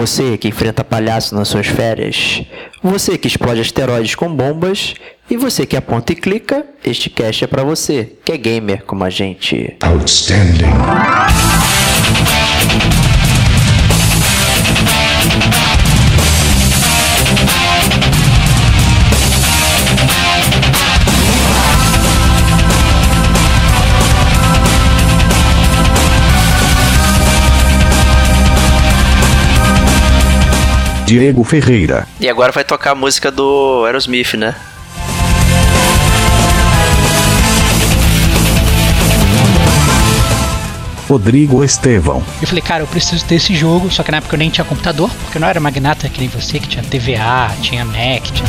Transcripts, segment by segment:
Você que enfrenta palhaço nas suas férias, você que explode asteroides com bombas e você que aponta e clica, este cast é para você, que é gamer como a gente. Outstanding. Diego Ferreira. E agora vai tocar a música do Aerosmith, né? Rodrigo Estevão. Eu falei, cara, eu preciso ter esse jogo, só que na época eu nem tinha computador, porque eu não era magnata que nem você, que tinha TVA, tinha Mac, tinha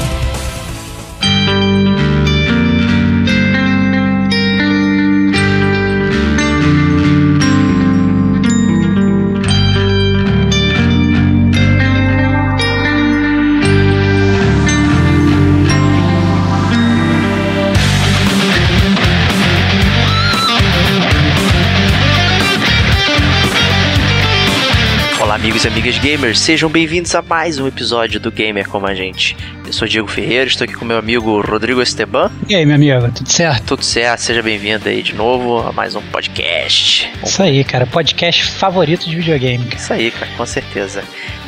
Amigos e amigas gamers, sejam bem-vindos a mais um episódio do Gamer Como a Gente. Eu sou Diego Ferreira, estou aqui com meu amigo Rodrigo Esteban. E aí, meu amigo, tudo certo? Tudo certo, seja bem-vindo aí de novo a mais um podcast. Isso aí, cara, podcast favorito de videogame. Cara. Isso aí, cara, com certeza.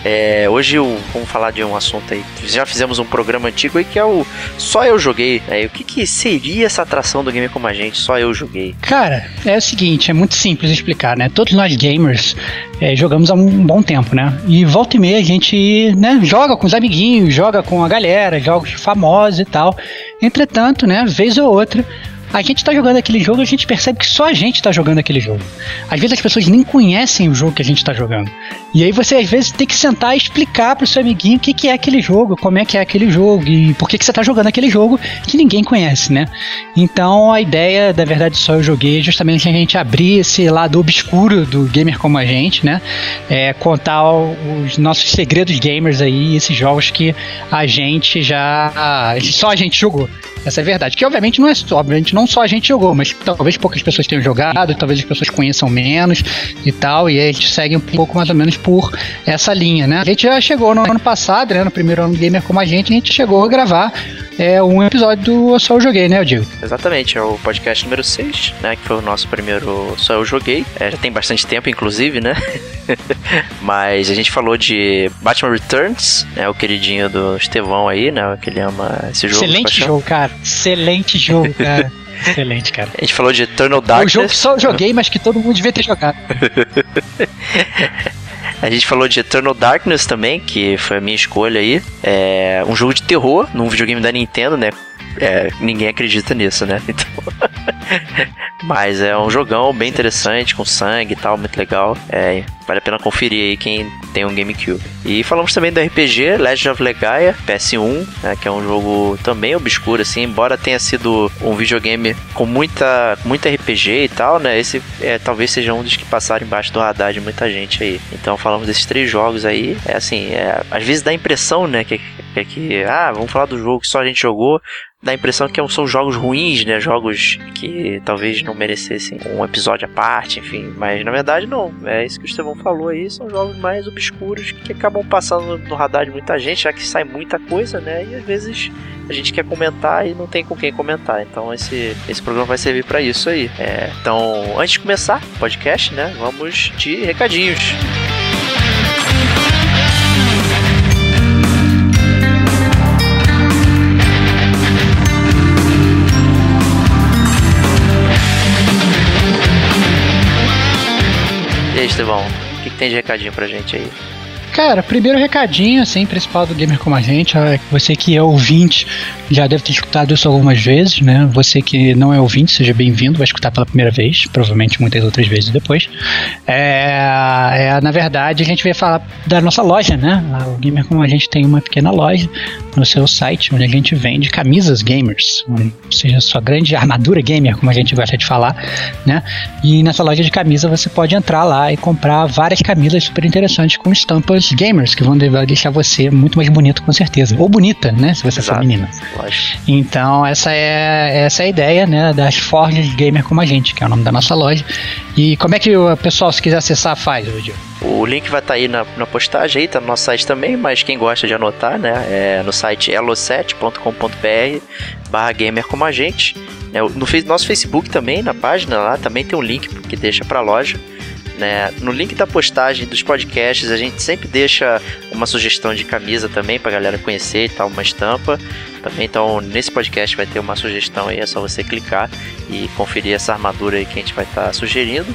É, hoje eu, vamos falar de um assunto aí. Já fizemos um programa antigo aí que é o Só Eu Joguei. É, o que, que seria essa atração do Gamer Como a Gente? Só Eu Joguei. Cara, é o seguinte, é muito simples de explicar, né? Todos nós gamers é, jogamos há um bom tempo, né? E volta e meia a gente né, joga com os amiguinhos, joga com a galera, jogos famosos e tal. Entretanto, né, vez ou outra, a gente tá jogando aquele jogo, a gente percebe que só a gente tá jogando aquele jogo. Às vezes as pessoas nem conhecem o jogo que a gente tá jogando. E aí você às vezes tem que sentar e explicar pro seu amiguinho o que, que é aquele jogo, como é que é aquele jogo e por que, que você tá jogando aquele jogo que ninguém conhece, né? Então a ideia, da verdade, só eu joguei justamente a gente abrir esse lado obscuro do gamer como a gente, né? É, contar os nossos segredos gamers aí, esses jogos que a gente já. só a gente jogou. Essa é a verdade. Que obviamente não é obviamente não só a gente jogou, mas talvez poucas pessoas tenham jogado, talvez as pessoas conheçam menos e tal, e aí a gente segue um pouco mais ou menos por essa linha, né? A gente já chegou no ano passado, né, no primeiro ano do Gamer como a gente, a gente chegou a gravar é um episódio do Só Eu Joguei, né, Diego? Exatamente, é o podcast número 6, né, que foi o nosso primeiro Só Eu Joguei. É, já tem bastante tempo, inclusive, né? Mas a gente falou de Batman Returns, né, o queridinho do Estevão aí, né, que ele ama esse jogo. Excelente jogo, cara. Excelente jogo, cara. Excelente, cara. A gente falou de Eternal Darkness. É um jogo que só eu joguei, mas que todo mundo devia ter jogado. A gente falou de Eternal Darkness também, que foi a minha escolha aí. É um jogo de terror num videogame da Nintendo, né? É, ninguém acredita nisso, né? Então. Mas é um jogão bem interessante, com sangue e tal, muito legal. É, vale a pena conferir aí quem tem um GameCube. E falamos também do RPG Legend of Legaia PS1, né, que é um jogo também obscuro, assim, embora tenha sido um videogame com muita, muita RPG e tal, né? Esse é, talvez seja um dos que passaram embaixo do radar de muita gente aí. Então falamos desses três jogos aí. É assim, é, às vezes dá a impressão, né, que, que, que ah, vamos falar do jogo que só a gente jogou, dá a impressão que são jogos ruins, né? Jogos que talvez não merecessem um episódio à parte, enfim. Mas na verdade não. É isso que o falou aí. São jogos mais obscuros que acabam passando no radar de muita gente, já que sai muita coisa, né? E às vezes a gente quer comentar e não tem com quem comentar. Então esse, esse programa vai servir para isso aí. É, então, antes de começar o podcast, né? Vamos de recadinhos. aí, tem de recadinho pra gente aí? Cara, primeiro recadinho, assim, principal do Gamer Como a Gente, é você que é ouvinte já deve ter escutado isso algumas vezes, né? Você que não é ouvinte, seja bem-vindo, vai escutar pela primeira vez, provavelmente muitas outras vezes depois. É, é, na verdade, a gente vai falar da nossa loja, né? O Gamer Como a Gente tem uma pequena loja no seu site, onde a gente vende camisas gamers, ou seja, sua grande armadura gamer, como a gente gosta de falar, né? E nessa loja de camisa você pode entrar lá e comprar várias camisas super interessantes com estampas gamers, que vão deixar você muito mais bonito, com certeza. Ou bonita, né? Se você Exato. for menina. Lógico. Então, essa é, essa é a ideia, né? Das forjas gamer como a gente, que é o nome da nossa loja. E como é que o pessoal, se quiser acessar, faz, Diogo? O link vai estar aí na, na postagem aí, tá no nosso site também, mas quem gosta de anotar, né? É no site elo7.com.br barra gamer como a gente. É, no nosso Facebook também, na página lá, também tem um link que deixa pra loja. Né? No link da postagem dos podcasts, a gente sempre deixa uma sugestão de camisa também pra galera conhecer e tal, uma estampa. Também, então, nesse podcast vai ter uma sugestão aí, é só você clicar e conferir essa armadura aí que a gente vai estar sugerindo.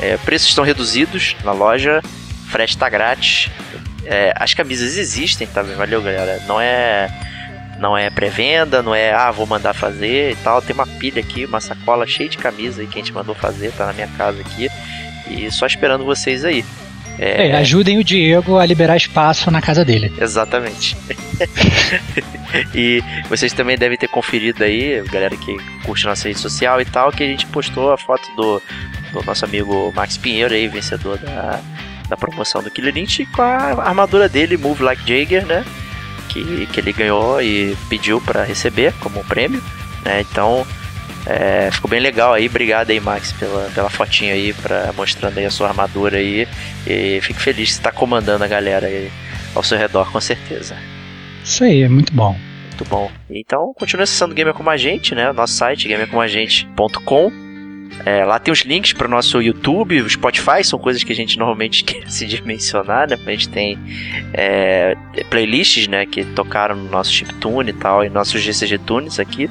É, preços estão reduzidos na loja, frete tá grátis. É, as camisas existem, tá? Valeu, galera. Não é não é pré-venda, não é ah, vou mandar fazer e tal. Tem uma pilha aqui, uma sacola cheia de camisa aí que a gente mandou fazer, tá na minha casa aqui. E só esperando vocês aí. É, ajudem o Diego a liberar espaço na casa dele. Exatamente. e vocês também devem ter conferido aí, galera que curte nossa rede social e tal, que a gente postou a foto do, do nosso amigo Max Pinheiro aí, vencedor da, da promoção do Killer Lynch, com a armadura dele, Move Like Jagger, né? Que, que ele ganhou e pediu para receber como prêmio, né? Então é, ficou bem legal aí, obrigado aí Max pela, pela fotinha aí, pra, mostrando aí a sua armadura aí. E fico feliz você tá comandando a galera aí ao seu redor, com certeza. Isso aí, é muito bom. Muito bom. Então, continue acessando Gamer Como a Gente, né? Nosso site, gamercomagente.com. É, lá tem os links para o nosso YouTube, o Spotify, são coisas que a gente normalmente esquece de mencionar, né? A gente tem é, playlists, né, que tocaram no nosso chiptune e tal, e nossos GCG Tunes aqui.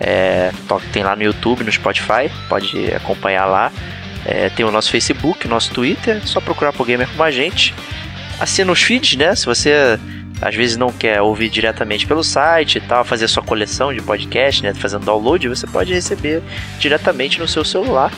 É, tem lá no YouTube, no Spotify, pode acompanhar lá. É, tem o nosso Facebook, nosso Twitter, só procurar por Gamer Como a Gente. Assina os feeds, né? Se você às vezes não quer ouvir diretamente pelo site e tal, fazer sua coleção de podcast, né, fazendo download, você pode receber diretamente no seu celular,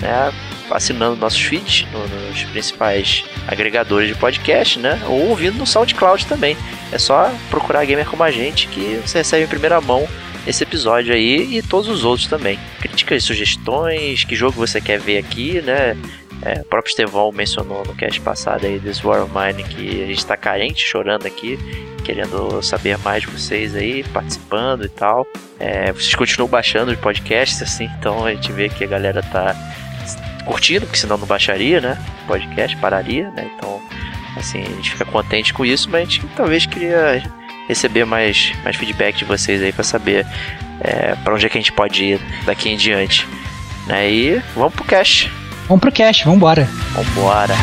né, assinando nossos feeds no, nos principais agregadores de podcast, né, ou ouvindo no SoundCloud também. É só procurar Gamer como a gente que você recebe em primeira mão esse episódio aí e todos os outros também. Críticas, sugestões, que jogo você quer ver aqui, né? É, o próprio Estevão mencionou no cast passado aí desse War of Mine que a gente tá carente, chorando aqui, querendo saber mais de vocês aí, participando e tal. É, vocês continuam baixando os podcasts, assim, então a gente vê que a galera tá curtindo, porque senão não baixaria, né? Podcast pararia, né? Então, assim, a gente fica contente com isso, mas a gente talvez queria receber mais, mais feedback de vocês aí para saber é, para onde é que a gente pode ir daqui em diante. Né? E vamos pro cast. Vamos pro cast, vambora. Vambora.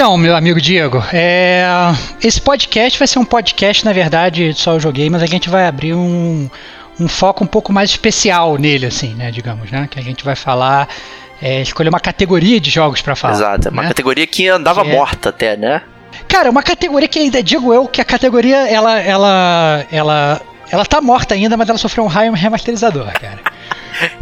Então, meu amigo Diego, é, esse podcast vai ser um podcast, na verdade, só eu joguei, mas a gente vai abrir um, um foco um pouco mais especial nele, assim, né, digamos, né, que a gente vai falar, é, escolher uma categoria de jogos para falar. Exato, é uma né? categoria que andava Que é- morta até, né? Cara, uma categoria que ainda digo eu que a categoria ela ela ela ela tá morta ainda, mas ela sofreu um raio remasterizador, cara.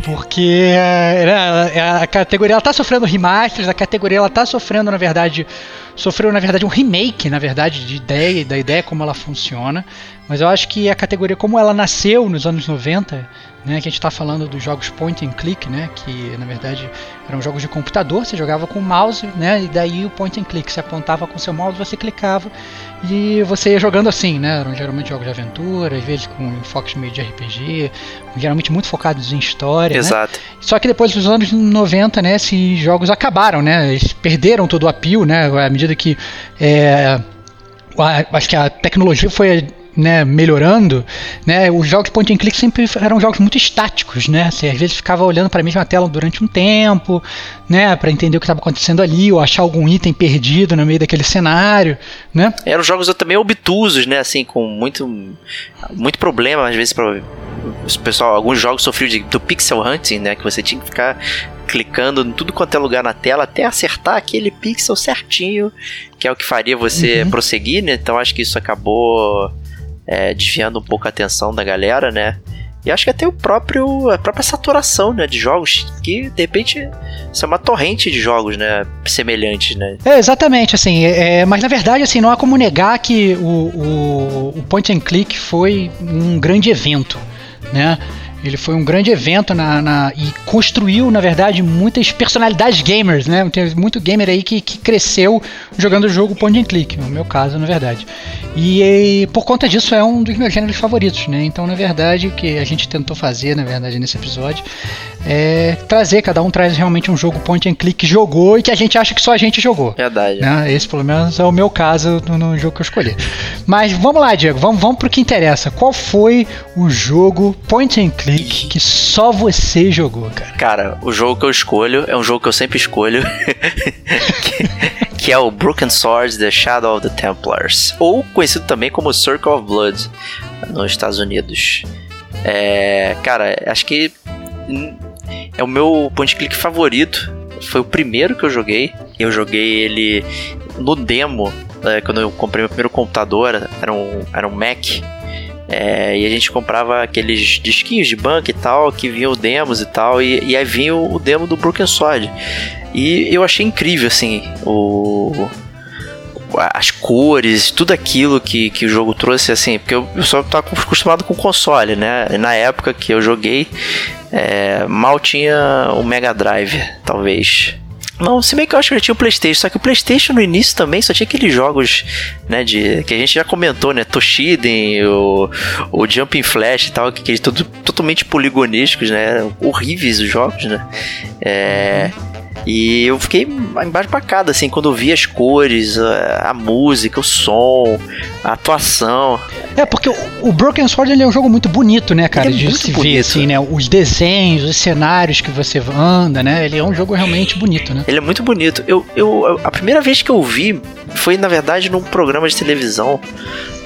Porque é, ela- a categoria ela tá sofrendo remasters, a categoria ela tá sofrendo, na verdade, sofreu na verdade um remake, na verdade, de ideia, da ideia como ela funciona. Mas eu acho que a categoria como ela nasceu nos anos 90, né, que a gente está falando dos jogos point and click, né, que na verdade eram jogos de computador, você jogava com o mouse, né, e daí o point and click, você apontava com seu mouse, você clicava e você ia jogando assim, né, eram geralmente jogos de aventura, às vezes com enfoques meio de RPG, geralmente muito focados em história, né? Exato. Só que depois dos anos 90, né, esses jogos acabaram, né? Eles perderam todo o apio, né? À medida que é, acho que a tecnologia foi né, melhorando, né, os jogos point and click sempre eram jogos muito estáticos, né? Você às vezes ficava olhando para a mesma tela durante um tempo, né, para entender o que estava acontecendo ali, ou achar algum item perdido no meio daquele cenário, né? Eram jogos também obtusos, né, assim, com muito muito problema às vezes para pessoal, alguns jogos sofriam de, do pixel hunting, né, que você tinha que ficar clicando em tudo quanto é lugar na tela até acertar aquele pixel certinho, que é o que faria você uhum. prosseguir, né? Então acho que isso acabou é, desviando um pouco a atenção da galera, né? E acho que até o próprio a própria saturação, né, de jogos que de repente isso é uma torrente de jogos, né, semelhantes, né? É, exatamente, assim, é, mas na verdade assim não há como negar que o, o, o point and click foi um grande evento, né? Ele foi um grande evento na, na, e construiu, na verdade, muitas personalidades gamers, né? Tem muito gamer aí que, que cresceu jogando o jogo point and click, no meu caso, na verdade. E, e, por conta disso é um dos meus gêneros favoritos, né? Então, na verdade, o que a gente tentou fazer, na verdade, nesse episódio é trazer, cada um traz realmente um jogo point and click que jogou e que a gente acha que só a gente jogou. Verdade. Né? Esse, pelo menos, é o meu caso no, no jogo que eu escolhi. Mas vamos lá, Diego, vamos, vamos pro que interessa. Qual foi o jogo point and click que só você jogou, cara? Cara, o jogo que eu escolho é um jogo que eu sempre escolho. que, que é o Broken Swords The Shadow of the Templars, ou conhecido também como Circle of Blood nos Estados Unidos. É, cara, acho que é o meu point click favorito. Foi o primeiro que eu joguei. Eu joguei ele no demo, né, quando eu comprei meu primeiro computador, era um, era um Mac. É, e a gente comprava aqueles disquinhos de banco e tal, que vinham demos e tal, e, e aí vinha o, o demo do Broken Sword. E eu achei incrível, assim, o, as cores, tudo aquilo que, que o jogo trouxe, assim, porque eu só estava acostumado com console, né? Na época que eu joguei, é, mal tinha o Mega Drive, talvez. Não, se bem que eu acho que já tinha o Playstation, só que o Playstation no início também só tinha aqueles jogos, né, de, que a gente já comentou, né, Toshiden, o, o Jumping Flash e tal, que, que tudo totalmente poligonísticos, né, horríveis os jogos, né, é... E eu fiquei embaixo bacana, assim, quando eu vi as cores, a, a, música, o som, a atuação. É, porque o, o Broken Sword ele é um jogo muito bonito, né, cara? Ele é de se bonito. ver, assim, né? Os desenhos, os cenários que você anda, né? Ele é um jogo realmente bonito, né? Ele é muito bonito. Eu, eu, a primeira vez que eu vi foi, na verdade, num programa de televisão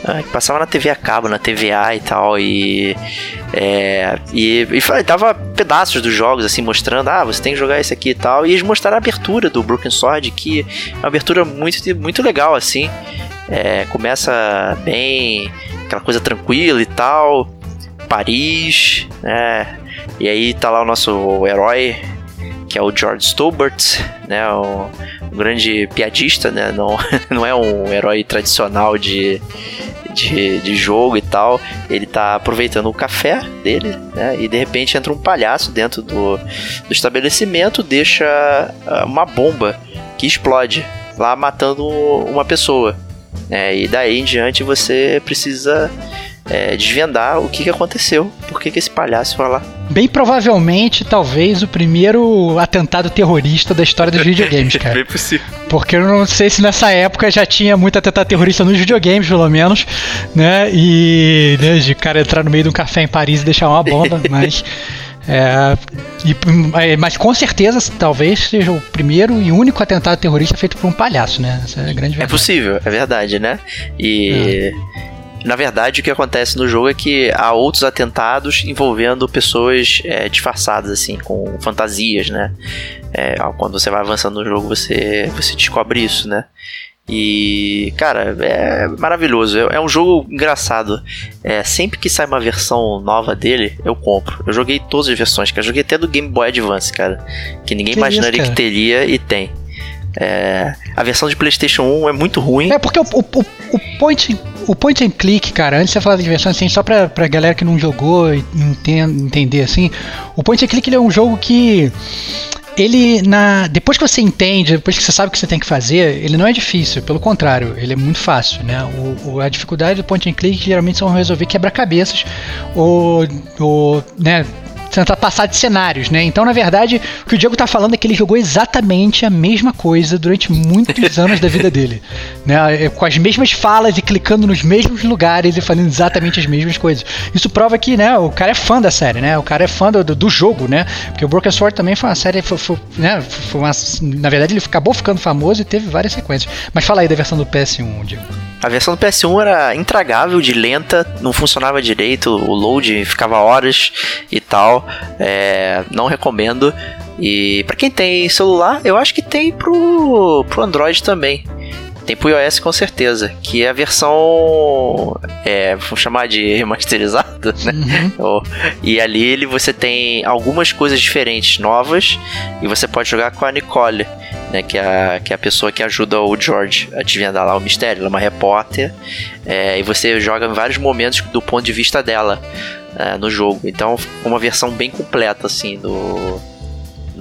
ah, passava na TV a cabo, na TVA e tal, e. É, e, e dava pedaços dos jogos, assim, mostrando, ah, você tem que jogar esse aqui e tal. E eles mostraram a abertura do Broken Sword, que é uma abertura muito, muito legal, assim. É, começa bem, aquela coisa tranquila e tal. Paris, né? E aí tá lá o nosso herói, que é o George Stobart, né? O, um grande piadista, né? Não, não é um herói tradicional de, de, de jogo e tal. Ele tá aproveitando o café dele, né? E de repente entra um palhaço dentro do, do estabelecimento, deixa ah, uma bomba que explode lá matando uma pessoa. É, e daí em diante você precisa é, desvendar o que, que aconteceu, por que, que esse palhaço foi lá. Bem provavelmente, talvez, o primeiro atentado terrorista da história dos videogames, cara. Bem possível. Porque eu não sei se nessa época já tinha muito atentado terrorista nos videogames, pelo menos, né? E né, de cara entrar no meio de um café em Paris e deixar uma bomba, mas. É, e, é, mas com certeza, talvez seja o primeiro e único atentado terrorista feito por um palhaço, né? Essa é a grande é verdade. É possível, é verdade, né? E. É. Na verdade, o que acontece no jogo é que há outros atentados envolvendo pessoas é, disfarçadas, assim, com fantasias, né? É, quando você vai avançando no jogo, você, você descobre isso, né? E, cara, é maravilhoso. É, é um jogo engraçado. É, sempre que sai uma versão nova dele, eu compro. Eu joguei todas as versões, cara. Eu joguei até do Game Boy Advance, cara. Que ninguém que imaginaria isso, que teria e tem. É, a versão de PlayStation 1 é muito ruim. É porque o, o, o, point, o point and click, cara, antes de você falar de versão assim, só pra, pra galera que não jogou entend, entender assim, o point and click ele é um jogo que ele na depois que você entende, depois que você sabe o que você tem que fazer, ele não é difícil, pelo contrário, ele é muito fácil, né? O, o a dificuldade do point and click geralmente são resolver quebra-cabeças ou, ou né, tentar passar de cenários, né? Então, na verdade, o que o Diego tá falando é que ele jogou exatamente a mesma coisa durante muitos anos da vida dele. Né? É, com as mesmas falas e clicando nos mesmos lugares e fazendo exatamente as mesmas coisas. Isso prova que, né, o cara é fã da série, né? O cara é fã do, do jogo, né? Porque o Broken Sword também foi uma série, foi, foi, né? Foi uma, na verdade, ele acabou ficando famoso e teve várias sequências. Mas fala aí da versão do PS1, Diego. A versão do PS1 era intragável, de lenta, não funcionava direito, o load ficava horas e tal. É, não recomendo. E para quem tem celular, eu acho que tem pro, pro Android também. Tem pro iOS com certeza, que é a versão, é, vamos chamar de remasterizada, né? Uhum. E ali ele, você tem algumas coisas diferentes, novas, e você pode jogar com a Nicole, né? Que é a, que é a pessoa que ajuda o George a desvendar lá o mistério. Ela é uma repórter, é, e você joga em vários momentos do ponto de vista dela é, no jogo. Então, uma versão bem completa, assim, do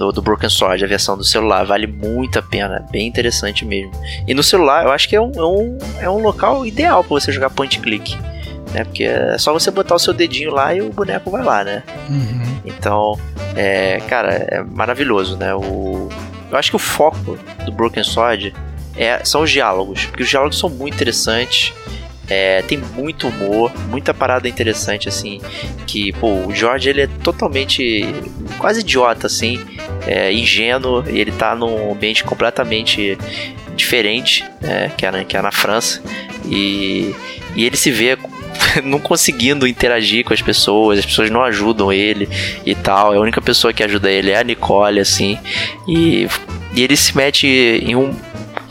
do, do, Broken Sword, a versão do celular. Vale muito a pena, bem interessante mesmo. E no celular, eu acho que é um, é um, é um local ideal para você jogar point click. Né? Porque é só você botar o seu dedinho lá e o boneco vai lá, né? Uhum. Então, é, cara, é maravilhoso, né? O, eu acho que o foco do Broken Sword é, são os diálogos, porque os diálogos são muito interessantes. É, tem muito humor, muita parada interessante, assim. Que, pô, o George ele é totalmente quase idiota, assim, é, ingênuo, e ele tá num ambiente completamente diferente, é, que, é na, que é na França, e, e ele se vê não conseguindo interagir com as pessoas, as pessoas não ajudam ele e tal. A única pessoa que ajuda ele é a Nicole, assim, e, e ele se mete em um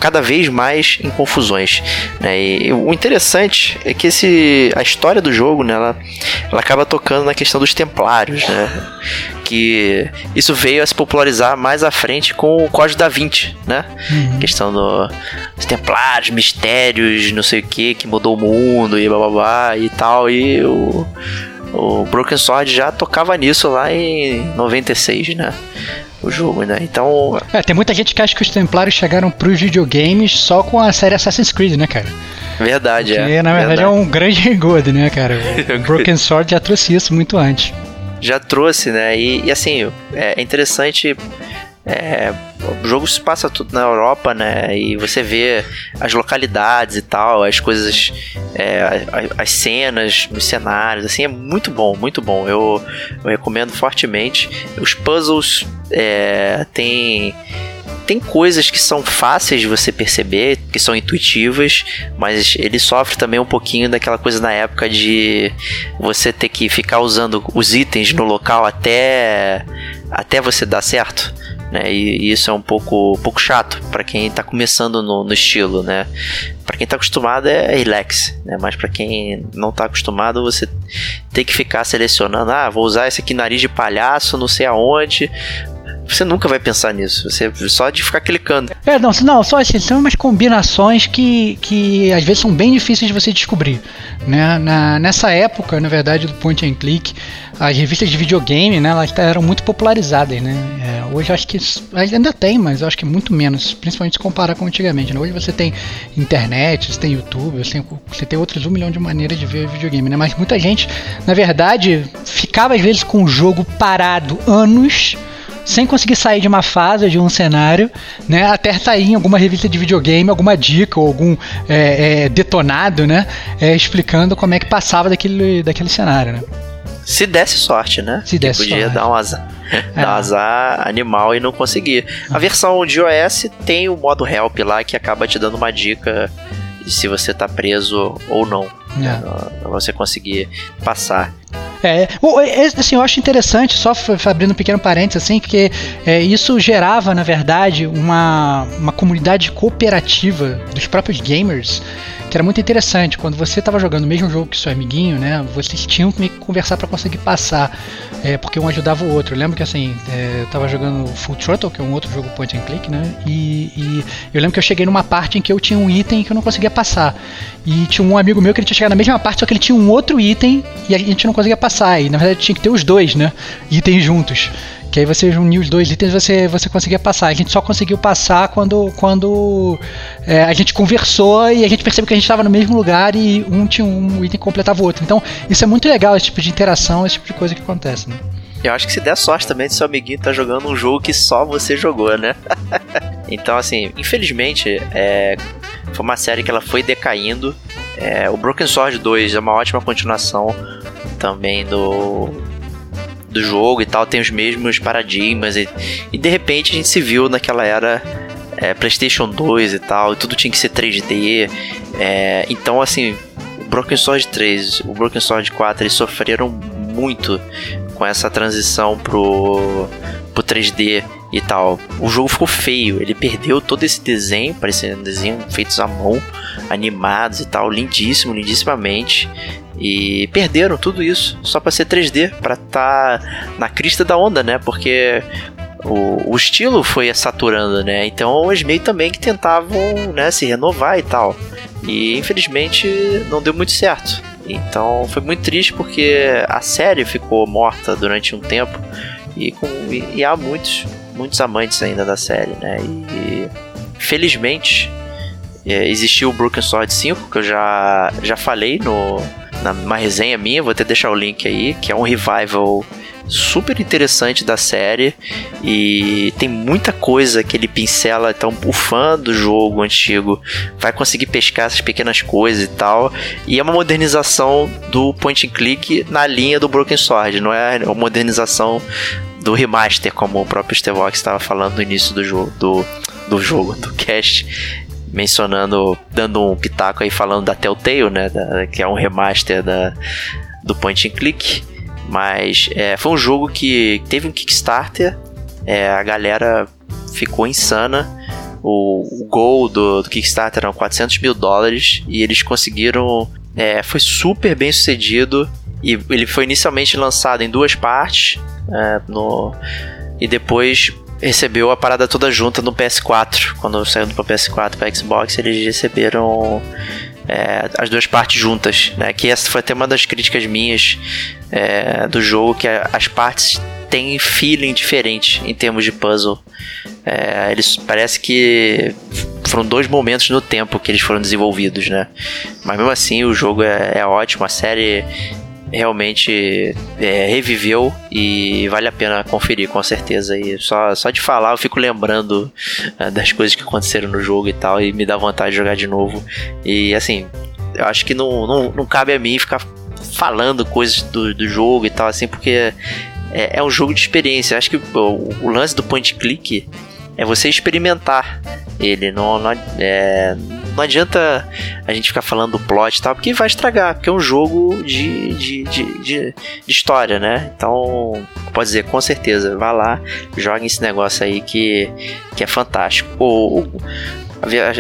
cada vez mais em confusões. Né? E o interessante é que esse, a história do jogo né, ela, ela acaba tocando na questão dos templários. Né? Que isso veio a se popularizar mais à frente com o Código da Vinci. Né? Uhum. questão do, dos templários, mistérios, não sei o que, que mudou o mundo e blá blá blá e tal. E o. O Broken Sword já tocava nisso lá em 96, né? O jogo, né? Então. É, tem muita gente que acha que os Templários chegaram pros videogames só com a série Assassin's Creed, né, cara? Verdade, Porque, é. na verdade verdade. é um grande rigor, né, cara? O Broken Sword já trouxe isso muito antes. Já trouxe, né? E, e assim, é interessante é, o jogo se passa tudo na Europa, né? E você vê as localidades e tal, as coisas, é, as, cenas, os cenários, assim, é muito bom, muito bom. Eu, eu recomendo fortemente. Os puzzles é, tem tem coisas que são fáceis de você perceber, que são intuitivas, mas ele sofre também um pouquinho daquela coisa na época de você ter que ficar usando os itens no local até até você dar certo né? E, e, isso é um pouco, um pouco chato para quem está começando no, no, estilo, né? Para quem está acostumado é relax, né? Mas para quem não está acostumado, você tem que ficar selecionando, ah, vou usar esse aqui nariz de palhaço, não sei aonde, você nunca vai pensar nisso. Você só de ficar clicando. É, não, não só assim, são umas combinações que, que às vezes são bem difíceis de você descobrir. Né? Na, nessa época, na verdade, do point and click, as revistas de videogame, né, elas eram muito popularizadas, né? É, hoje acho que ainda tem, mas acho que muito menos, principalmente se comparar com antigamente. Né? Hoje você tem internet, você tem YouTube, você tem, você tem outros um milhão de maneiras de ver videogame, né? Mas muita gente, na verdade, ficava às vezes com o jogo parado anos sem conseguir sair de uma fase, de um cenário, né? Até sair em alguma revista de videogame, alguma dica ou algum é, é, detonado, né? É, explicando como é que passava daquele, daquele cenário, né? Se desse sorte, né? Se desse podia sorte. dar um azar. É. Dar um azar animal e não conseguir. A versão de iOS tem o modo help lá que acaba te dando uma dica de se você tá preso ou não. É. Né? Pra você conseguir passar. É, assim, eu acho interessante, só abrindo um pequeno parênteses, assim, porque é, isso gerava, na verdade, uma, uma comunidade cooperativa dos próprios gamers que era muito interessante. Quando você estava jogando o mesmo jogo que seu amiguinho, né, vocês tinham que conversar para conseguir passar, é, porque um ajudava o outro. Eu lembro que assim, é, eu estava jogando Full Throttle, que é um outro jogo point and click, né, e, e, eu lembro que eu cheguei numa parte em que eu tinha um item que eu não conseguia passar. E tinha um amigo meu que ele tinha chegado na mesma parte, só que ele tinha um outro item e a gente não conseguia passar. E na verdade tinha que ter os dois, né, itens juntos. Que aí você uniu os dois itens você você conseguia passar. A gente só conseguiu passar quando, quando é, a gente conversou e a gente percebeu que a gente estava no mesmo lugar e um tinha um item completava o outro. Então isso é muito legal, esse tipo de interação, esse tipo de coisa que acontece. Né? Eu acho que se der sorte também de seu amiguinho tá jogando um jogo que só você jogou, né? então, assim, infelizmente, é, foi uma série que ela foi decaindo. É, o Broken Sword 2 é uma ótima continuação também do, do jogo e tal, tem os mesmos paradigmas e, e de repente a gente se viu naquela era é, PlayStation 2 e tal, e tudo tinha que ser 3D. É, então, assim, o Broken Sword 3, o Broken Sword 4, eles sofreram muito com essa transição pro, pro 3D e tal. O jogo ficou feio, ele perdeu todo esse desenho, parecendo desenho feitos à mão, animados e tal, lindíssimo, lindissimamente. E perderam tudo isso só para ser 3D, para estar tá na crista da onda, né? Porque o, o estilo foi saturando, né? Então eles meio também que tentavam né, se renovar e tal. E infelizmente não deu muito certo. Então foi muito triste porque a série ficou morta durante um tempo e, com, e, e há muitos, muitos amantes ainda da série, né? E felizmente é, existiu o Broken Sword 5, que eu já, já falei no, numa resenha minha, vou até deixar o link aí, que é um revival super interessante da série e tem muita coisa que ele pincela, então o fã do jogo antigo vai conseguir pescar essas pequenas coisas e tal. E é uma modernização do point and click na linha do Broken Sword, não é uma modernização do remaster, como o próprio Stevox estava falando no início do jogo, do, do jogo, do cast mencionando, dando um pitaco aí falando da Telltale, né, da, que é um remaster da, do point and click, mas é, foi um jogo que teve um Kickstarter, é, a galera ficou insana, o, o goal do, do, Kickstarter eram 400 mil dólares e eles conseguiram, é, foi super bem sucedido e ele foi inicialmente lançado em duas partes, é, no, e depois recebeu a parada toda junta no PS4. Quando saiu do PS4 para Xbox, eles receberam é, as duas partes juntas, né? Que essa foi até uma das críticas minhas é, do jogo, que as partes têm feeling diferente em termos de puzzle. É, eles parece que foram dois momentos no tempo que eles foram desenvolvidos, né? Mas mesmo assim o jogo é, é ótimo, a série realmente é, reviveu e vale a pena conferir com certeza. E só, só de falar eu fico lembrando uh, das coisas que aconteceram no jogo e tal, e me dá vontade de jogar de novo. E assim, eu acho que não, não, não cabe a mim ficar falando coisas do, do jogo e tal, assim, porque é, é um jogo de experiência. Eu acho que o, o lance do point click é você experimentar ele. Não, não, é, não adianta a gente ficar falando do plot e tal, porque vai estragar, porque é um jogo de, de, de, de, de história, né? Então, pode dizer, com certeza, vá lá, jogue esse negócio aí que, que é fantástico. O,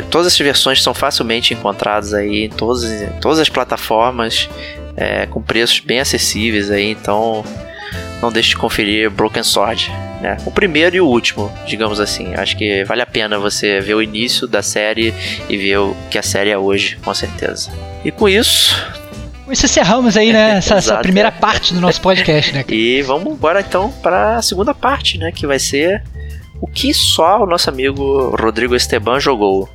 todas essas versões são facilmente encontradas aí em todas, todas as plataformas, é, com preços bem acessíveis aí, então não deixe de conferir Broken Sword. Né? O primeiro e o último, digamos assim. Acho que vale a pena você ver o início da série e ver o que a série é hoje, com certeza. E com isso, com isso encerramos aí, né? Essa, essa, primeira parte do nosso podcast, né? e vamos agora então para a segunda parte, né? Que vai ser o que só o nosso amigo Rodrigo Esteban jogou.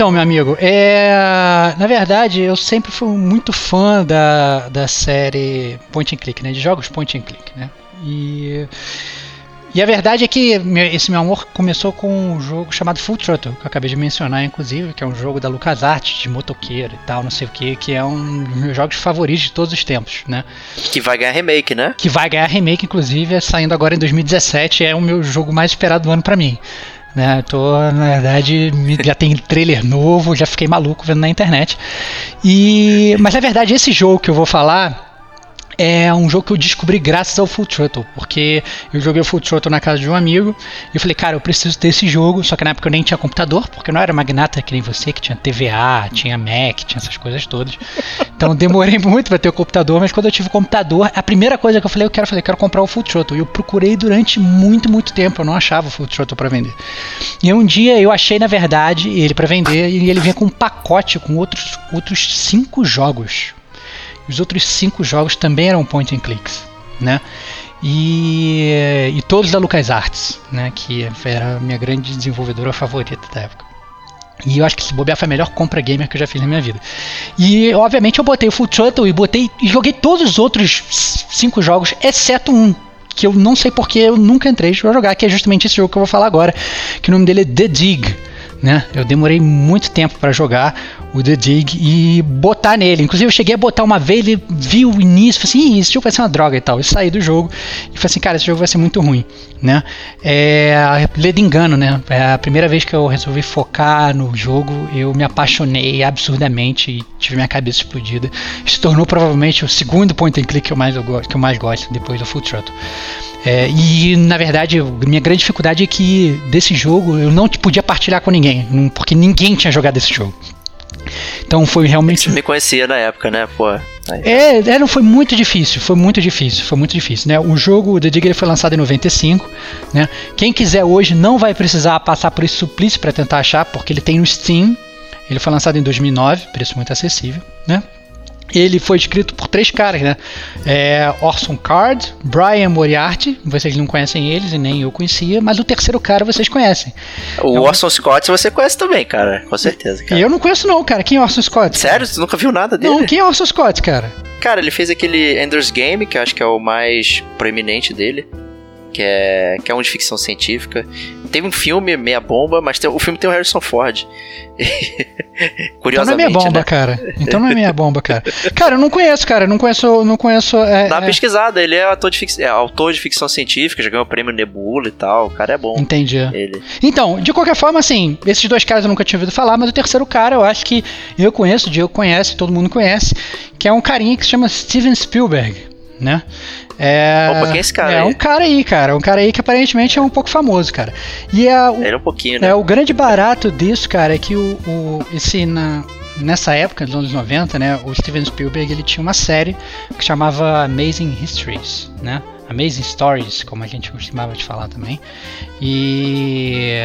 Então, meu amigo, é... na verdade eu sempre fui muito fã da, da série Point and Click, né? De jogos Point and Click, né? E, e a verdade é que esse meu amor começou com um jogo chamado Full Throttle, que eu acabei de mencionar, inclusive, que é um jogo da LucasArts, de motoqueiro e tal, não sei o que, que é um dos meus jogos favoritos de todos os tempos, né? Que vai ganhar remake, né? Que vai ganhar remake, inclusive, é saindo agora em 2017, é o meu jogo mais esperado do ano para mim. Né, tô, na verdade, já tem trailer novo, já fiquei maluco vendo na internet. E, mas na verdade, esse jogo que eu vou falar, é um jogo que eu descobri graças ao Full Throttle, porque eu joguei o Full Throttle na casa de um amigo e eu falei, cara, eu preciso ter esse jogo, só que na época eu nem tinha computador, porque eu não era magnata que nem você, que tinha TVA, tinha Mac, tinha essas coisas todas. Então demorei muito para ter o computador, mas quando eu tive o computador, a primeira coisa que eu falei, eu quero fazer, quero comprar o Full Throttle. E eu procurei durante muito, muito tempo, eu não achava o Full Throttle para vender. E um dia eu achei, na verdade, ele para vender e ele vinha com um pacote com outros, outros cinco jogos os outros cinco jogos também eram point and clicks, né? E, e todos da LucasArts, né? Que era a minha grande desenvolvedora favorita da época. E eu acho que se bobear foi a melhor compra gamer que eu já fiz na minha vida. E obviamente eu botei o Full Throttle e botei e joguei todos os outros cinco jogos, exceto um que eu não sei porque eu nunca entrei para jogar, que é justamente esse jogo que eu vou falar agora, que o nome dele é The Dig né? Eu demorei muito tempo para jogar o The Dig e botar nele. Inclusive eu cheguei a botar uma vez, ele viu o início, falei assim, esse jogo vai ser uma droga e tal. Eu saí do jogo e falei assim, cara, esse jogo vai ser muito ruim, né? É, ledo engano, né? É a primeira vez que eu resolvi focar no jogo, eu me apaixonei absurdamente e tive minha cabeça explodida. Se tornou provavelmente o segundo point and click que eu mais, eu gosto, que eu mais gosto depois do Full Throttle. É, e na verdade, minha grande dificuldade é que desse jogo eu não podia partilhar com ninguém, porque ninguém tinha jogado esse jogo. Então foi realmente. Você me conhecia na época, né? Pô. É, é, não, foi muito difícil, foi muito difícil, foi muito difícil, né? O jogo The Digger foi lançado em 95, né? Quem quiser hoje não vai precisar passar por esse suplício para tentar achar, porque ele tem no Steam. Ele foi lançado em 2009, preço muito acessível, né? Ele foi escrito por três caras, né? É Orson Card, Brian Moriarty, vocês não conhecem eles e nem eu conhecia, mas o terceiro cara vocês conhecem. O é Orson Scott você conhece também, cara, com certeza. Cara. Eu não conheço não, cara. Quem é Orson Scott? Sério? Você nunca viu nada dele? Não, quem é Orson Scott, cara? Cara, ele fez aquele Ender's Game, que eu acho que é o mais proeminente dele que é, que é um de ficção científica. Tem um filme meia bomba, mas tem, o filme tem o Harrison Ford. Curiosamente, então não é meia bomba, né? cara. Então não é meia bomba, cara. Cara, eu não conheço, cara. Não conheço, não conheço. É, Dá uma é... pesquisada. Ele é, ator de fic... é autor de ficção científica, já ganhou o prêmio Nebula e tal. O cara é bom. Entendi. Ele. Então, de qualquer forma, assim, esses dois caras eu nunca tinha ouvido falar, mas o terceiro cara eu acho que eu conheço, o Diego conhece, todo mundo conhece, que é um carinha que se chama Steven Spielberg, né? É, Opa, quem é esse cara? É aí? um cara aí, cara. Um cara aí que aparentemente é um pouco famoso, cara. E é, o, Ele é um pouquinho, né? É, o grande barato disso, cara, é que o, o esse na, nessa época, nos anos 90, né, o Steven Spielberg ele tinha uma série que chamava Amazing Histories, né? Amazing Stories, como a gente costumava de falar também. E,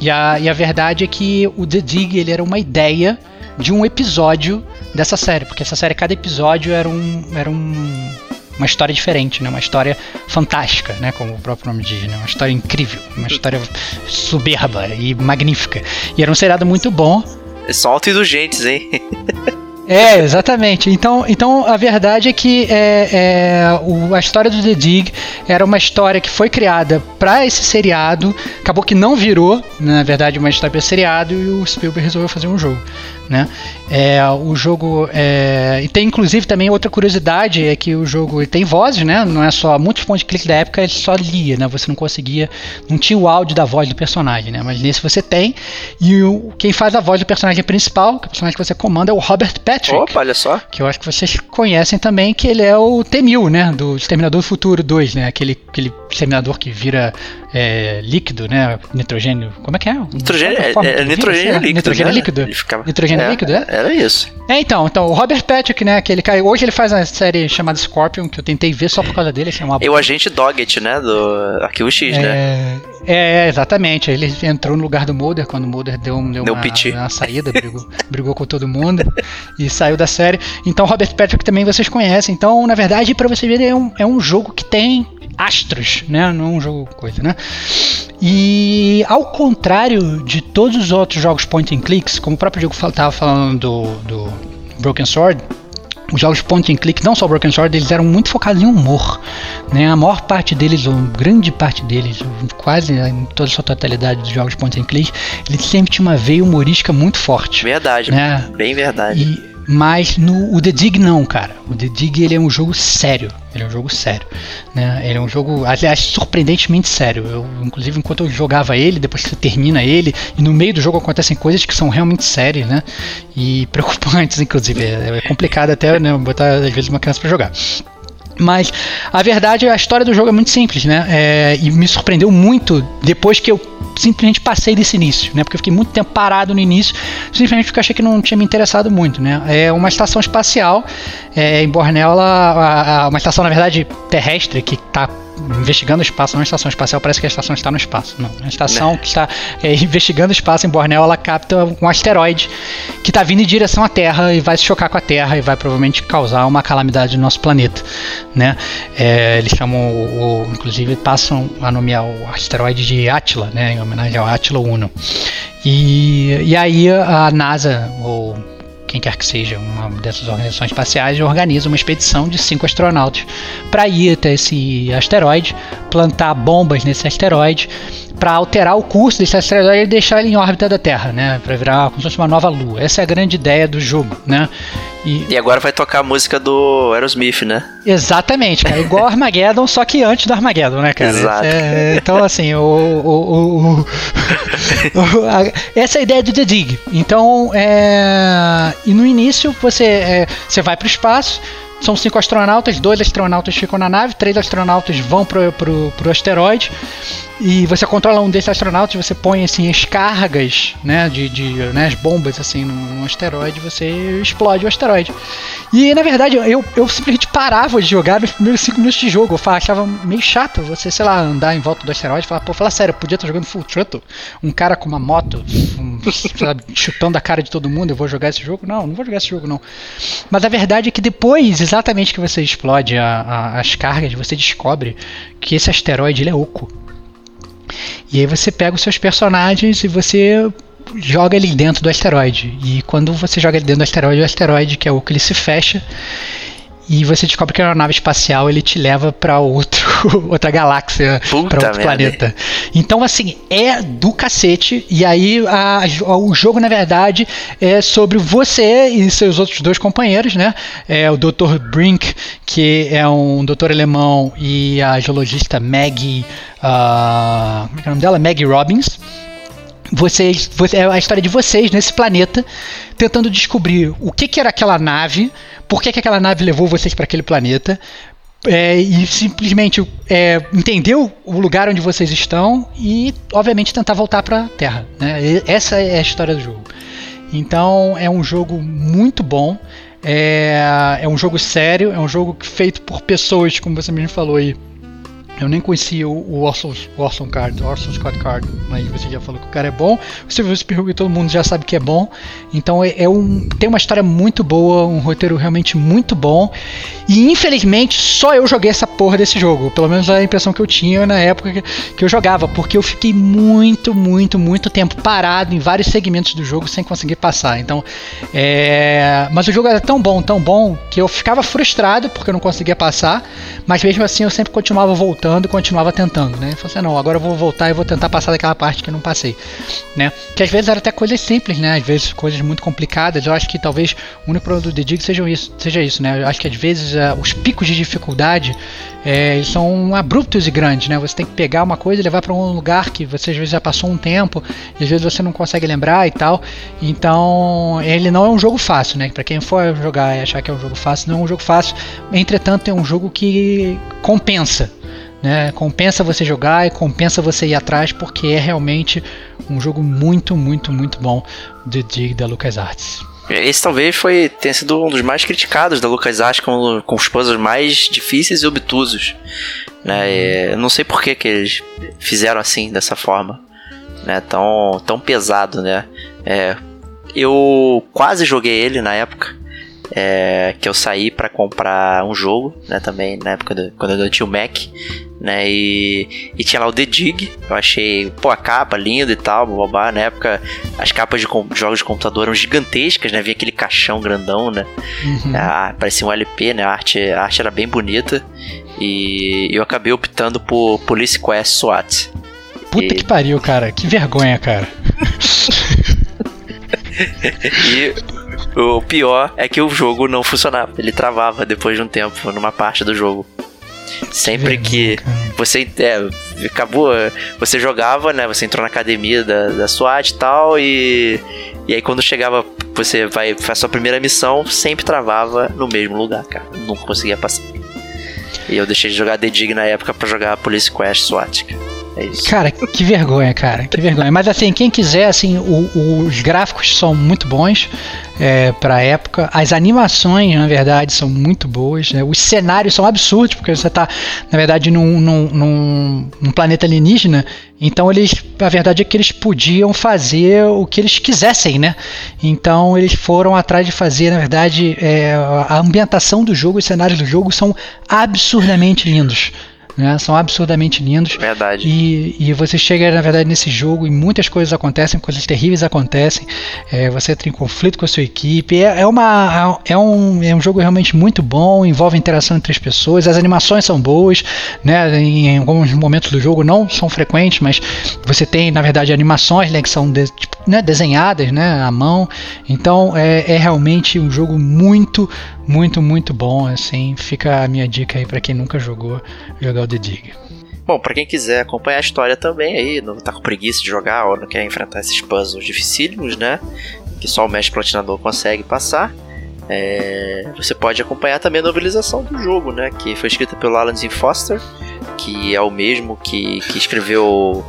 e, a, e a verdade é que o The Dig ele era uma ideia de um episódio dessa série, porque essa série, cada episódio era um, era um uma história diferente, né? Uma história fantástica, né? Como o próprio nome diz, né? Uma história incrível, uma história soberba e magnífica. E era um seriado muito bom. São autoindulgentes, hein? É, exatamente. Então, então a verdade é que é, é, o, a história do The Dig era uma história que foi criada para esse seriado, acabou que não virou, na verdade, uma história para seriado e o Spielberg resolveu fazer um jogo né? É, o jogo é, e tem inclusive também outra curiosidade é que o jogo tem vozes, né? Não é só muitos pontos de clique da época ele só lia, né? Você não conseguia, não tinha o áudio da voz do personagem, né? Mas nesse você tem e o, quem faz a voz do personagem principal, que é o personagem que você comanda é o Robert Patrick. Opa, olha só. Que eu acho que vocês conhecem também que ele é o T-1000, né? Do Exterminador do Futuro 2, né? Aquele aquele exterminador que vira é, líquido, né? Nitrogênio. Como é que é? Nitrogênio, é, é, é nitrogênio líquido. Nitrogênio né? líquido. Ficava, nitrogênio é, líquido, é? Era isso. É, então, então, o Robert Patrick, né, que ele caiu. Hoje ele faz uma série chamada Scorpion, que eu tentei ver só por causa dele, assim, é uma E o agente Doggett, né, do Arquivo X, é, né? É, exatamente. Ele entrou no lugar do Mulder, quando o Mulder deu, deu, deu uma, uma saída, brigou, brigou com todo mundo e saiu da série. Então, Robert Patrick também vocês conhecem. Então, na verdade, para você ver, é um, é um jogo que tem astros, né? Não é um jogo coisa, né? E ao contrário de todos os outros jogos point and clicks, como o próprio jogo estava falando do, do Broken Sword, os jogos point and click, não só Broken Sword, eles eram muito focados em humor. Né? A maior parte deles, ou grande parte deles, quase em toda a sua totalidade dos jogos point and click, eles sempre tinha uma veia humorística muito forte. Verdade, né? bem verdade. E, Mas no o The Dig não, cara. O The Dig ele é um jogo sério. Ele é um jogo sério, né? Ele é um jogo, aliás, surpreendentemente sério. Eu, inclusive, enquanto eu jogava ele, depois que você termina ele, e no meio do jogo acontecem coisas que são realmente sérias, né? E preocupantes, inclusive. É, é complicado até né, botar às vezes uma criança para jogar. Mas a verdade, a história do jogo é muito simples, né? É, e me surpreendeu muito depois que eu simplesmente passei desse início, né? Porque eu fiquei muito tempo parado no início, simplesmente porque eu achei que não tinha me interessado muito, né? É uma estação espacial é, em Borneo, ela, uma estação na verdade terrestre que está investigando o espaço, não uma estação espacial, parece que a estação está no espaço. Não, a estação né? que está é, investigando o espaço em Borneo, ela capta um asteroide que está vindo em direção à Terra e vai se chocar com a Terra e vai provavelmente causar uma calamidade no nosso planeta. Né? É, eles chamam, o, o, inclusive, passam a nomear o asteroide de Atila, né, em homenagem ao Atila Uno. E, e aí a NASA, ou quem quer que seja, uma dessas organizações espaciais, organiza uma expedição de cinco astronautas para ir até esse asteroide, plantar bombas nesse asteroide para alterar o curso desse asteroide e deixar ele em órbita da Terra, né? Para virar como se fosse uma nova lua. Essa é a grande ideia do jogo, né? E, e agora vai tocar a música do Aerosmith, né? Exatamente, cara. Igual Armageddon, só que antes do Armageddon, né, cara? Exato. É, então, assim, o, o, o, a, essa é a ideia do The Dig. Então, é, e no início você, é, você vai para o espaço, são cinco astronautas, dois astronautas ficam na nave, três astronautas vão pro, pro, pro asteroide e você controla um desses astronautas, você põe assim as cargas, né, de, de né, as bombas assim no, no asteroide, você explode o asteroide. E na verdade eu, eu simplesmente parava de jogar nos primeiros cinco minutos de jogo, eu achava meio chato você, sei lá, andar em volta do asteroide, e falar, pô, fala sério, eu podia estar jogando Full Throttle, um cara com uma moto, um, sabe, chutando a cara de todo mundo, eu vou jogar esse jogo? Não, não vou jogar esse jogo não. Mas a verdade é que depois, exatamente que você explode a, a, as cargas, você descobre que esse asteroide ele é oco. E aí você pega os seus personagens e você joga ele dentro do asteroide. E quando você joga ele dentro do asteroide, o asteroide, que é o que ele se fecha, e você descobre que é uma nave espacial ele te leva para outro outra galáxia, para outro planeta. Então assim, é do cacete e aí a, o jogo na verdade é sobre você e seus outros dois companheiros, né? É o Dr. Brink, que é um doutor alemão e a geologista Maggie, uh, como é, é o nome dela? Maggie Robbins vocês, você, é a história de vocês nesse planeta tentando descobrir o que, que era aquela nave, por que, que aquela nave levou vocês para aquele planeta, é, e simplesmente é, entender o lugar onde vocês estão e, obviamente, tentar voltar para a Terra. Né? Essa é a história do jogo. Então, é um jogo muito bom. É, é um jogo sério, é um jogo feito por pessoas, como você mesmo falou aí, eu nem conhecia o, o Orson, Orson Card, Orson Scott Card, mas você já falou que o cara é bom. Você viu e todo mundo já sabe que é bom. Então é, é, um, tem uma história muito boa, um roteiro realmente muito bom. E infelizmente só eu joguei essa porra desse jogo. Pelo menos a impressão que eu tinha na época que, que eu jogava, porque eu fiquei muito, muito, muito tempo parado em vários segmentos do jogo sem conseguir passar. Então, é... mas o jogo era tão bom, tão bom que eu ficava frustrado porque eu não conseguia passar. Mas mesmo assim eu sempre continuava voltando tentando e continuava tentando, né? Falei assim, não, agora eu vou voltar e vou tentar passar daquela parte que eu não passei, né? Que às vezes era até coisas simples, né? Às vezes coisas muito complicadas. Eu acho que talvez o único problema do The Dig seja isso, seja isso, né? Eu acho que às vezes uh, os picos de dificuldade é, são abruptos e grandes, né? Você tem que pegar uma coisa e levar para um lugar que você às vezes já passou um tempo e às vezes você não consegue lembrar e tal. Então, ele não é um jogo fácil, né? Para quem for jogar e achar que é um jogo fácil, não é um jogo fácil. Entretanto, é um jogo que compensa, né? Compensa você jogar e compensa você ir atrás porque é realmente um jogo muito, muito, muito bom de Dig da LucasArts. Esse talvez foi tenha sido um dos mais criticados da LucasArts com, com os puzzles mais difíceis e obtusos. Né? não sei por que, que eles fizeram assim, dessa forma. Né? Tão, tão pesado, né? É, eu quase joguei ele na época é, que eu saí para comprar um jogo, né, também na época do, quando eu tinha o Mac, né, e, e tinha lá o The Dig, eu achei, pô, a capa linda e tal, babá, na época as capas de, jogos de computador eram gigantescas, né, vinha aquele caixão grandão, né, uhum. ah, parecia um LP, né, a arte, a arte era bem bonita, e eu acabei optando por Police Quest SWAT. Puta e... que pariu, cara, que vergonha, cara. e o pior é que o jogo não funcionava. Ele travava depois de um tempo, numa parte do jogo. Sempre que você é, acabou, você jogava, né? Você entrou na academia da, da SWAT e tal, e, e aí quando chegava, você vai faz sua primeira missão, sempre travava no mesmo lugar, cara. Não conseguia passar. E eu deixei de jogar The Dig na época para jogar Police Quest SWAT. É isso. Cara, que vergonha, cara, que vergonha. Mas assim, quem quiser, assim, o, os gráficos são muito bons é, para a época. As animações, na verdade, são muito boas. Né? Os cenários são absurdos, porque você está, na verdade, num, num, num, num planeta alienígena. Então eles, a verdade é que eles podiam fazer o que eles quisessem, né? Então eles foram atrás de fazer, na verdade, é, a ambientação do jogo, os cenários do jogo são absurdamente lindos. Né? São absurdamente lindos. Verdade. E, e você chega, na verdade, nesse jogo e muitas coisas acontecem, coisas terríveis acontecem. É, você entra em conflito com a sua equipe. É, é, uma, é, um, é um jogo realmente muito bom, envolve interação entre as pessoas. As animações são boas, né? Em, em alguns momentos do jogo não são frequentes, mas você tem, na verdade, animações né, que são de, tipo, né, desenhadas né, à mão. Então é, é realmente um jogo muito, muito, muito bom. Assim, fica a minha dica aí para quem nunca jogou jogar o The Dig. Bom, para quem quiser acompanhar a história também aí, não tá com preguiça de jogar ou não quer enfrentar esses puzzles dificílimos, né? Que só o mestre platinador consegue passar. É, você pode acompanhar também a novelização do jogo, né? Que foi escrita pelo Alan Z. Foster, que é o mesmo que, que escreveu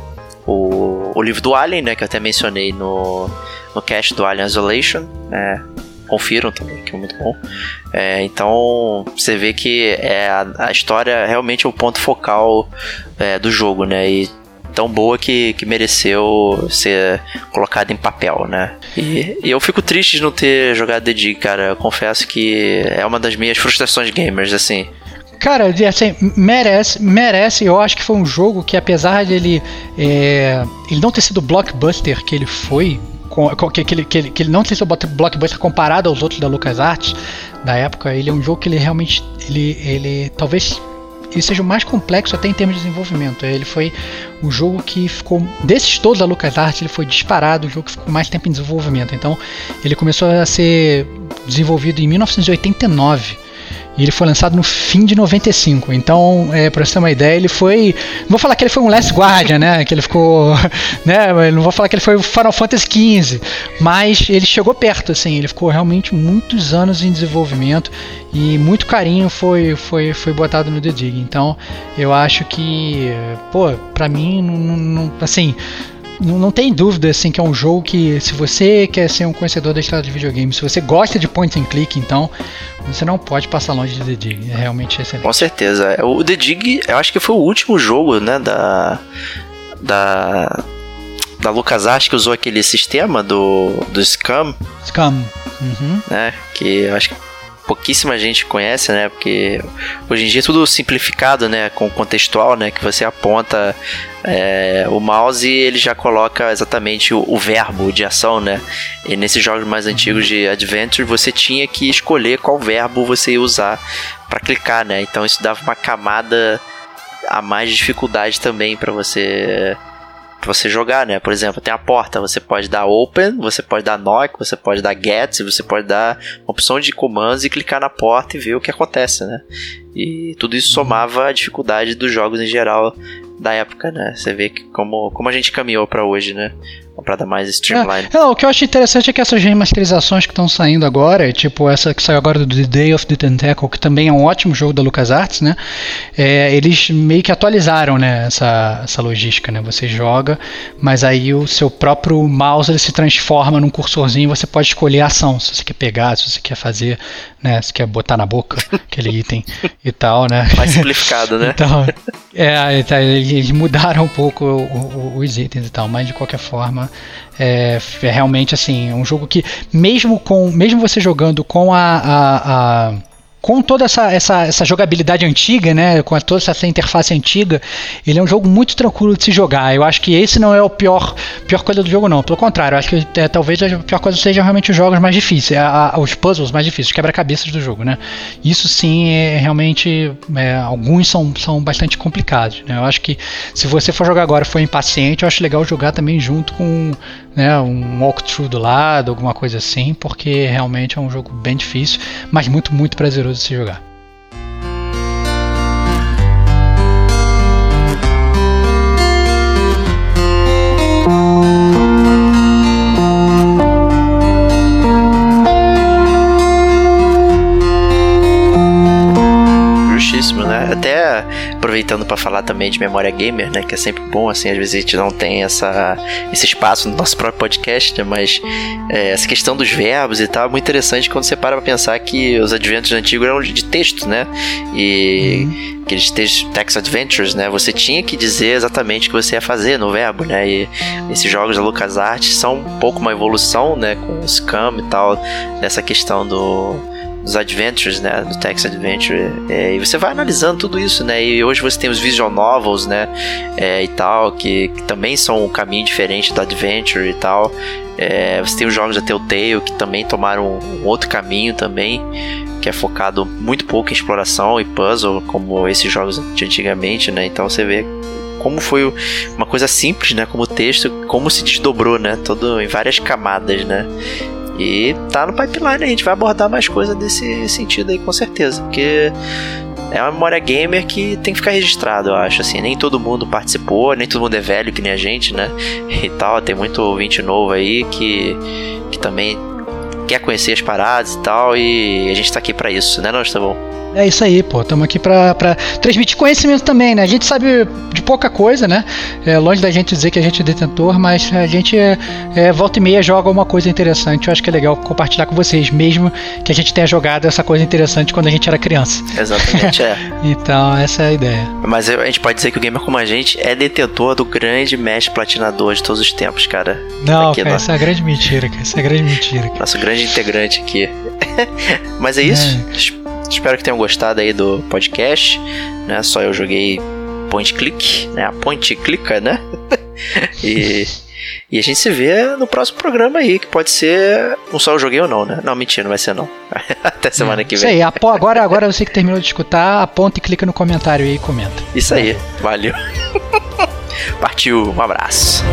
o, o livro do Alien, né? Que eu até mencionei no, no cast do Alien Isolation, né? Confiram também, que é muito bom. É, então você vê que é, a, a história é realmente é o ponto focal é, do jogo, né? E tão boa que, que mereceu ser colocada em papel, né? E, e, eu fico triste de não ter jogado The Dig, cara. Eu confesso que é uma das minhas frustrações gamers, assim. Cara, assim, merece, merece. Eu acho que foi um jogo que, apesar de ele, é, ele não ter sido blockbuster que ele foi, que, que, ele, que, ele, que ele não ter sido blockbuster comparado aos outros da LucasArts da época, ele é um jogo que ele realmente, ele, ele talvez ele seja o mais complexo até em termos de desenvolvimento. Ele foi o jogo que ficou, desses todos da LucasArts, ele foi disparado o jogo que ficou mais tempo em desenvolvimento. Então, ele começou a ser desenvolvido em 1989 e ele foi lançado no fim de 95. Então, é, pra você ter uma ideia, ele foi. Não vou falar que ele foi um Last Guardian, né? Que ele ficou. Né? Não vou falar que ele foi o Final Fantasy XV. Mas ele chegou perto, assim. Ele ficou realmente muitos anos em desenvolvimento. E muito carinho foi, foi, foi botado no The Dig. Então, eu acho que. Pô, pra mim, não, não assim não, não tem dúvida assim que é um jogo que se você quer ser um conhecedor da história de videogame, se você gosta de point and click, então você não pode passar longe de The Dig. É realmente excelente. Com certeza. O The Dig, eu acho que foi o último jogo, né, da da da LucasArts que usou aquele sistema do do Scam. Scam. Uhum. Né, que eu acho que pouquíssima gente conhece, né? Porque hoje em dia é tudo simplificado, né? Com contextual, né? Que você aponta é, o mouse e ele já coloca exatamente o, o, verbo de ação, né? E nesses jogos mais antigos de Adventure você tinha que escolher qual verbo você ia usar para clicar, né? Então isso dava uma camada a mais de dificuldade também para você pra você jogar, né? Por exemplo, tem a porta, você pode dar open, você pode dar knock, você pode dar get, você pode dar opção de comandos e clicar na porta e ver o que acontece, né? E tudo isso somava a dificuldade dos jogos em geral da época, né? Você vê que como, como a gente caminhou para hoje, né? Uma parada mais streamline. É, não, o que eu acho interessante é que essas remasterizações que estão saindo agora, tipo essa que saiu agora do The Day of the Tentacle, que também é um ótimo jogo da LucasArts, né? É, eles meio que atualizaram, né, essa, essa logística, né? Você joga, mas aí o seu próprio mouse ele se transforma num cursorzinho, você pode escolher a ação, se você quer pegar, se você quer fazer, né, se quer botar na boca aquele item e tal, né? Mais simplificado, né? então, é, tá, eles mudaram um pouco os itens e tal, mas de qualquer forma é, é, realmente assim um jogo que mesmo com mesmo você jogando com a, a, a com toda essa, essa, essa jogabilidade antiga, né, com toda essa interface antiga, ele é um jogo muito tranquilo de se jogar. Eu acho que esse não é o pior, pior coisa do jogo, não. Pelo contrário, eu acho que é, talvez a pior coisa seja realmente os jogos mais difíceis, a, a, os puzzles mais difíceis, quebra-cabeças do jogo, né. Isso sim, é realmente, é, alguns são, são bastante complicados. Né? Eu acho que se você for jogar agora e for impaciente, eu acho legal jogar também junto com né, um walkthrough do lado, alguma coisa assim, porque realmente é um jogo bem difícil, mas muito, muito prazeroso de se jogar. Até aproveitando para falar também de memória gamer, né? Que é sempre bom, assim, às vezes a gente não tem essa, esse espaço no nosso próprio podcast, né? Mas é, essa questão dos verbos e tal é muito interessante quando você para pra pensar que os adventos antigos eram de texto, né? E. Uhum aqueles text adventures, né? Você tinha que dizer exatamente o que você ia fazer no verbo, né? E esses jogos da LucasArts são um pouco uma evolução, né? Com o Scam e tal, dessa questão do dos adventures, né, do text adventure, é, e você vai analisando tudo isso, né, e hoje você tem os visual novels, né, é, e tal, que, que, também são um caminho diferente do adventure e tal, é, você tem os jogos da Telltale que também tomaram um outro caminho também, que é focado muito pouco em exploração e puzzle, como esses jogos de antigamente, né, então você vê como foi uma coisa simples, né, como texto, como se desdobrou, né, todo em várias camadas, né, e tá no pipeline, a gente vai abordar mais coisa desse sentido aí com certeza, porque é uma memória gamer que tem que ficar registrado, eu acho, assim, nem todo mundo participou, nem todo mundo é velho que nem a gente, né? E tal, tem muito ouvinte novo aí que, que também quer conhecer as paradas e tal, e a gente tá aqui para isso, né, não, bom é isso aí, pô. Estamos aqui para transmitir conhecimento também, né? A gente sabe de pouca coisa, né? É longe da gente dizer que a gente é detentor, mas a gente é, é, volta e meia joga uma coisa interessante. Eu acho que é legal compartilhar com vocês, mesmo que a gente tenha jogado essa coisa interessante quando a gente era criança. Exatamente, é. então, essa é a ideia. Mas a gente pode dizer que o gamer como a gente é detentor do grande mestre platinador de todos os tempos, cara. Não, aqui, cara, essa é a grande mentira, cara. Essa é a grande mentira. Cara. Nosso grande integrante aqui. mas é isso. É. Espero que tenham gostado aí do podcast, né? Só eu joguei point click, né? A point clica, né? e, e a gente se vê no próximo programa aí, que pode ser um só eu joguei ou não, né? Não, mentira, não vai ser não. Até semana que vem. Isso aí, agora, agora você que terminou de escutar, aponta e clica no comentário aí e comenta. Isso aí, valeu. Partiu, um abraço.